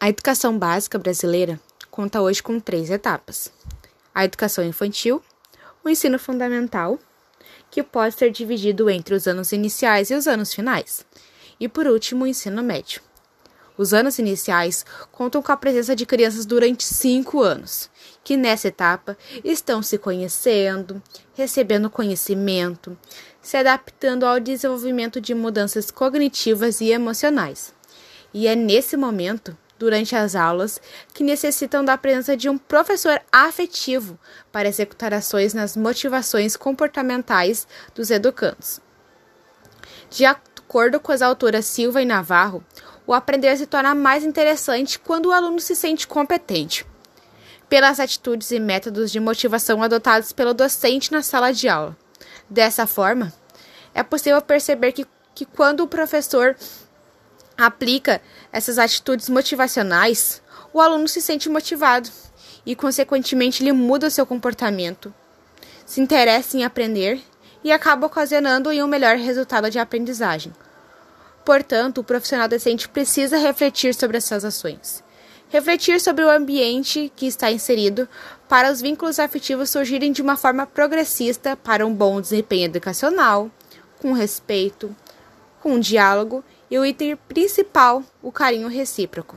A educação básica brasileira conta hoje com três etapas: a educação infantil, o ensino fundamental, que pode ser dividido entre os anos iniciais e os anos finais, e por último, o ensino médio. Os anos iniciais contam com a presença de crianças durante cinco anos, que nessa etapa estão se conhecendo, recebendo conhecimento, se adaptando ao desenvolvimento de mudanças cognitivas e emocionais. E é nesse momento durante as aulas que necessitam da presença de um professor afetivo para executar ações nas motivações comportamentais dos educandos. De acordo com as autoras Silva e Navarro, o aprender se torna mais interessante quando o aluno se sente competente. Pelas atitudes e métodos de motivação adotados pelo docente na sala de aula. Dessa forma, é possível perceber que, que quando o professor aplica essas atitudes motivacionais, o aluno se sente motivado e, consequentemente, ele muda seu comportamento, se interessa em aprender e acaba ocasionando um melhor resultado de aprendizagem. Portanto, o profissional docente precisa refletir sobre essas ações. Refletir sobre o ambiente que está inserido para os vínculos afetivos surgirem de uma forma progressista para um bom desempenho educacional, com respeito, com diálogo e o item principal, o carinho recíproco.